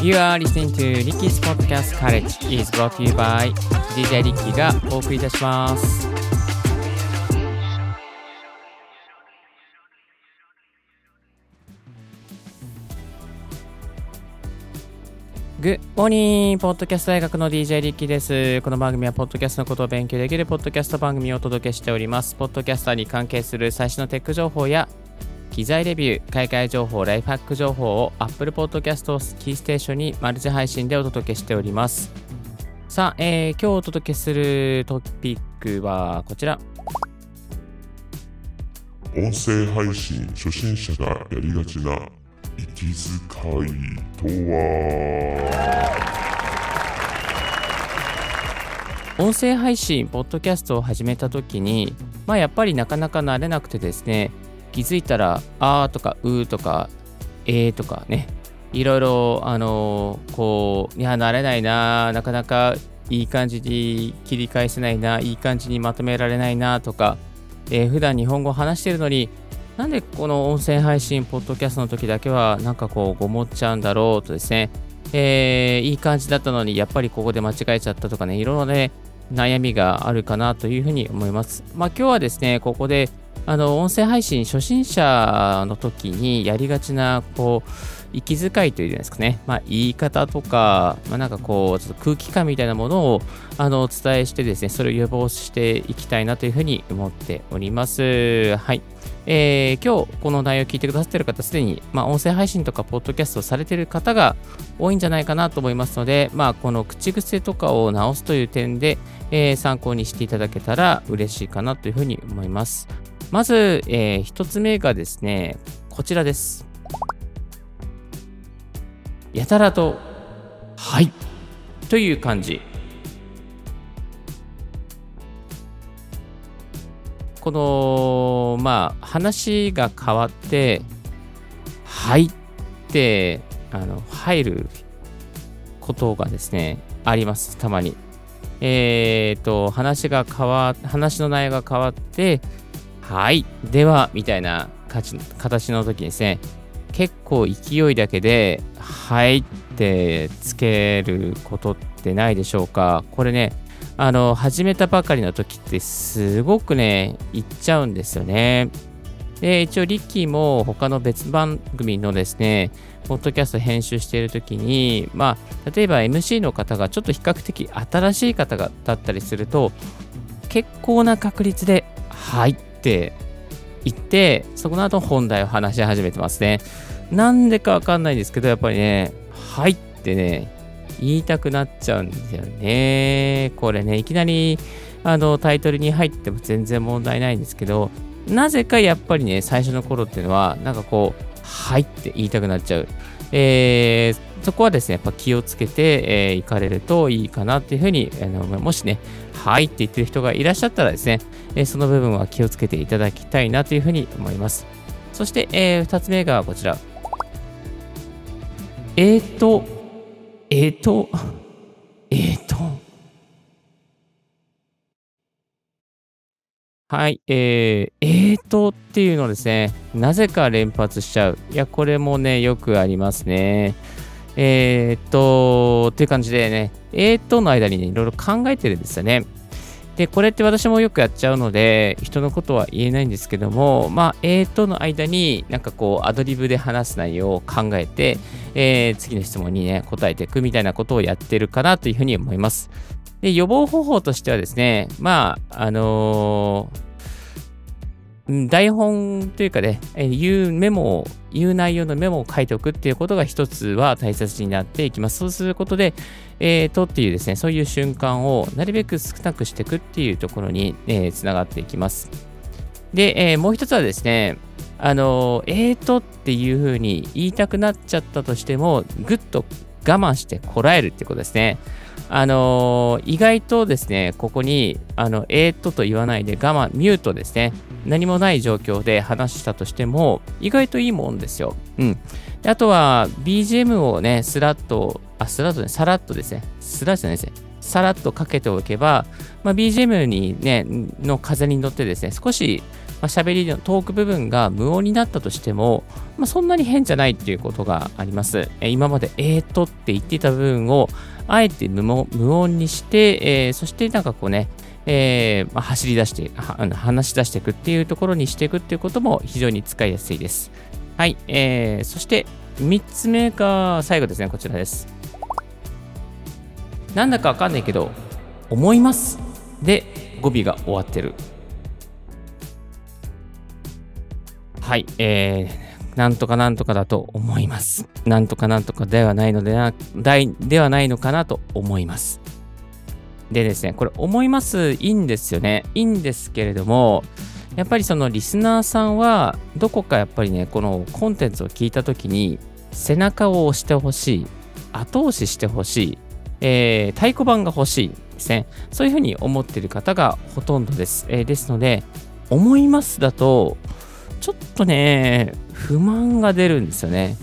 You are listening to Ricky's Podcast College is brought to you by DJ Ricky がお送りいたします。グッモーニングポッドキャスト大学の DJ リッキーです。この番組はポッドキャストのことを勉強できるポッドキャスト番組をお届けしております。ポッドキャスターに関係する最新のテック情報や機材レビュー、買い替え情報、ライフハック情報を Apple Podcast をキーステーションにマルチ配信でお届けしております。さあ、えー今日お届けするトピックはこちら。音声配信初心者がやりがちな息遣いとは？音声配信、ポッドキャストを始めたときに、まあやっぱりなかなか慣れなくてですね、気づいたら、あーとか、うーとか、えーとかね、いろいろ、あのこう、いや、慣れないな、なかなかいい感じに切り返せないな、いい感じにまとめられないなとか、えー普段日本語話してるのに、なんでこの音声配信、ポッドキャストの時だけは、なんかこう、ごもっちゃうんだろうとですね、えーいい感じだったのに、やっぱりここで間違えちゃったとかね、いろいろね、悩みがあるかなというふうに思います。まあ今日はですね、ここで、あの、音声配信初心者の時にやりがちな、こう、息遣いというんですかね、まあ言い方とか、まあなんかこう、ちょっと空気感みたいなものを、あの、お伝えしてですね、それを予防していきたいなというふうに思っております。はい。えー今日この内容を聞いてくださっている方、すでに、まあ、音声配信とかポッドキャストをされている方が多いんじゃないかなと思いますので、まあ、この口癖とかを直すという点で、えー参考にしていただけたら嬉しいかなというふうに思います。まず、えー一つ目がですね、こちらです。やたらと、はい、という感じ。この、まあ、話が変わって、はいって、あの、入ることがですね、あります、たまに。えっ、と、話が変わ、話の内容が変わって、はい、では、みたいな形の時にですね、結構勢いだけで、はいってつけることってないでしょうか。これね、あの、始めたばかりの時ってすごくね、言っちゃうんですよね。で、一応、リッキーも他の別番組のですね、ポッドキャスト編集している時に、まあ、例えば MC の方がちょっと比較的新しい方がだったりすると、結構な確率で、はいって言って、そこの後本題を話し始めてますね。なんでかわかんないんですけど、やっぱりね、はいってね、言いたくなっちゃうんですよね。これね、いきなりあのタイトルに入っても全然問題ないんですけど、なぜかやっぱりね、最初の頃っていうのは、なんかこう、はいって言いたくなっちゃう。えーそこはですね、やっぱ気をつけて、えー行かれるといいかなっていうふうに、あのもしね、はいって言ってる人がいらっしゃったらですね、えーその部分は気をつけていただきたいなというふうに思います。そして、え2つ目がこちら。えーと、えーと、えーと。はい、えー、えーとっていうのですね、なぜか連発しちゃう。いや、これもね、よくありますね。えーと、っていう感じでね、えーとの間にね、いろいろ考えてるんですよね。で、これって私もよくやっちゃうので、人のことは言えないんですけども、まあ、えーとの間になんかこう、アドリブで話す内容を考えて、えー次の質問にね、答えていくみたいなことをやってるかなというふうに思います。で、予防方法としてはですね、まあ、あのー台本というかね、言うメモを、言う内容のメモを書いておくっていうことが一つは大切になっていきます。そうすることで、えーとっていうですね、そういう瞬間をなるべく少なくしていくっていうところに、えーつながっていきます。で、えーもう一つはですね、あのえーとっていうふうに言いたくなっちゃったとしても、ぐっと我慢してこらえるってことですね。あのー意外とですね、ここに、あの、えーっとと言わないで我慢、ミュートですね。何もない状況で話したとしても、意外といいもんですよ。うん。であとは、BGM をね、スラッと、あ、スラッとね、さらっとですね、スラッじゃないですね。さらっとかけておけば、まあ、BGM にね、の風に乗ってですね、少しまあ、喋りのトーク部分が無音になったとしても、まあ、そんなに変じゃないっていうことがあります。えー、今まで、えーとって言ってた部分を、あえて無音にして、えー、そしてなんかこうね、えーまあ、走り出して話し出していくっていうところにしていくっていうことも非常に使いやすいです。はい、えー、そして3つ目が最後ですね、こちらです。なんだかわかんないけど、思いますで語尾が終わってる。はい、えー、なんとかなんとかだと思います。なんとかなんとかではないのでな、ではないのかなと思います。でですね、これ思いますいいんですよね。いいんですけれども、やっぱりそのリスナーさんは、どこかやっぱりね、このコンテンツを聞いたときに、背中を押してほしい、後押ししてほしい、えー、太鼓判が欲しいですね。そういうふうに思っている方がほとんどです。えー、ですので、思いますだと、ちょっとね、不満が出るんですよね。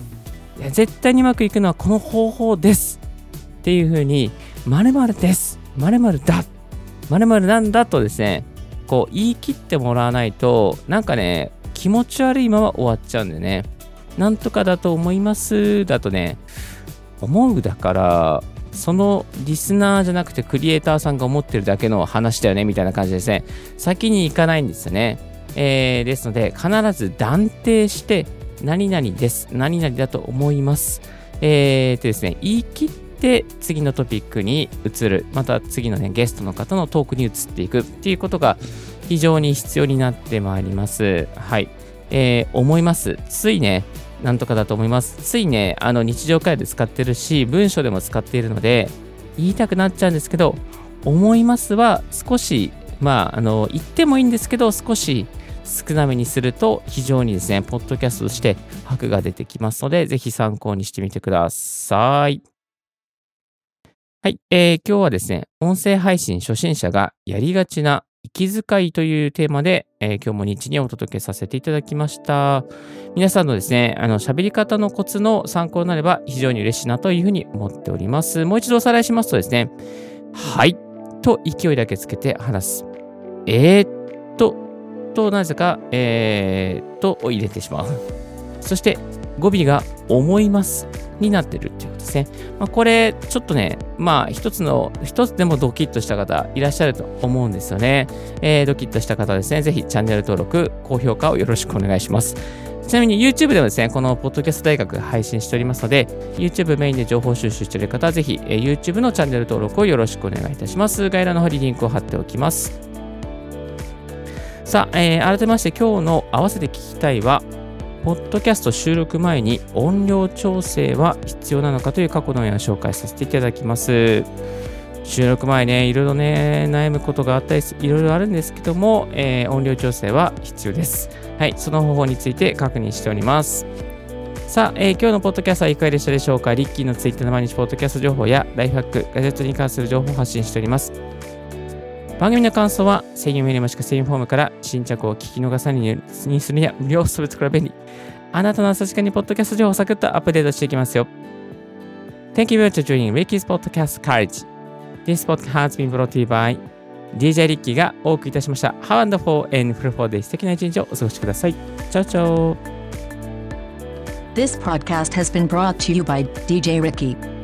絶対にうまくいくのはこの方法ですっていうふうに、〇〇です〇〇だ〇〇なんだとですね、こう言い切ってもらわないと、なんかね、気持ち悪いまま終わっちゃうんでね、なんとかだと思いますだとね、思うだから、そのリスナーじゃなくてクリエイターさんが思ってるだけの話だよねみたいな感じですね。先に行かないんですよね。えー、ですので、必ず断定して、何々です。何々だと思います。えー、とですね、言い切って次のトピックに移る。また次のね、ゲストの方のトークに移っていくっていうことが非常に必要になってまいります。はい。えー、思います。ついね、なんとかだと思います。ついね、あの日常会話で使ってるし、文章でも使っているので、言いたくなっちゃうんですけど、思いますは少し、まあ、あの、言ってもいいんですけど、少し少なめにすると非常にですね、ポッドキャストとして白が出てきますので、ぜひ参考にしてみてください。はい、えー、今日はですね、音声配信初心者がやりがちな息遣いというテーマで、えー、今日も日にお届けさせていただきました。皆さんのですね、あの、喋り方のコツの参考になれば非常に嬉しいなというふうに思っております。もう一度おさらいしますとですね、はい、と勢いだけつけて話す。えー、と、なぜか、えー、と入れてしまう。そして、語尾が思いますになってるっていうことですね。まあ、これ、ちょっとね、まあ、一つの、一つでもドキッとした方いらっしゃると思うんですよね。えー、ドキッとした方ですね、ぜひチャンネル登録、高評価をよろしくお願いします。ちなみに YouTube ではですね、このポッドキャスト大学配信しておりますので、YouTube メインで情報収集している方はぜひ、え、YouTube のチャンネル登録をよろしくお願いいたします。概要欄の方にリンクを貼っておきます。さあ、えー、改めまして今日の合わせて聞きたいは、ポッドキャスト収録前に音量調整は必要なのかという過去のような紹介させていただきます。収録前ね、いろいろね、悩むことがあったり、いろいろあるんですけども、えー、音量調整は必要です。はい、その方法について確認しております。さあ、えー、今日のポッドキャストはいかがでしたでしょうかリッキーのツイッターの毎日ポッドキャスト情報やライフハック、ガジェットに関する情報を発信しております。番組の感想は、声優メールもしくは声優フォームから新着を聞き逃さににするには無料するところ便利。あなたの朝時間にポッドキャスト情報をサクッとアップデートしていきますよ。Thank you very much for joining Ricky's Podcast Courage. This podcast has been brought to you by DJ リッキーがお送りいたしました。Have a wonderful and fruitful day. 素敵な一日をお過ごしください。チャオチャオ This podcast has been brought to you by DJ Ricky.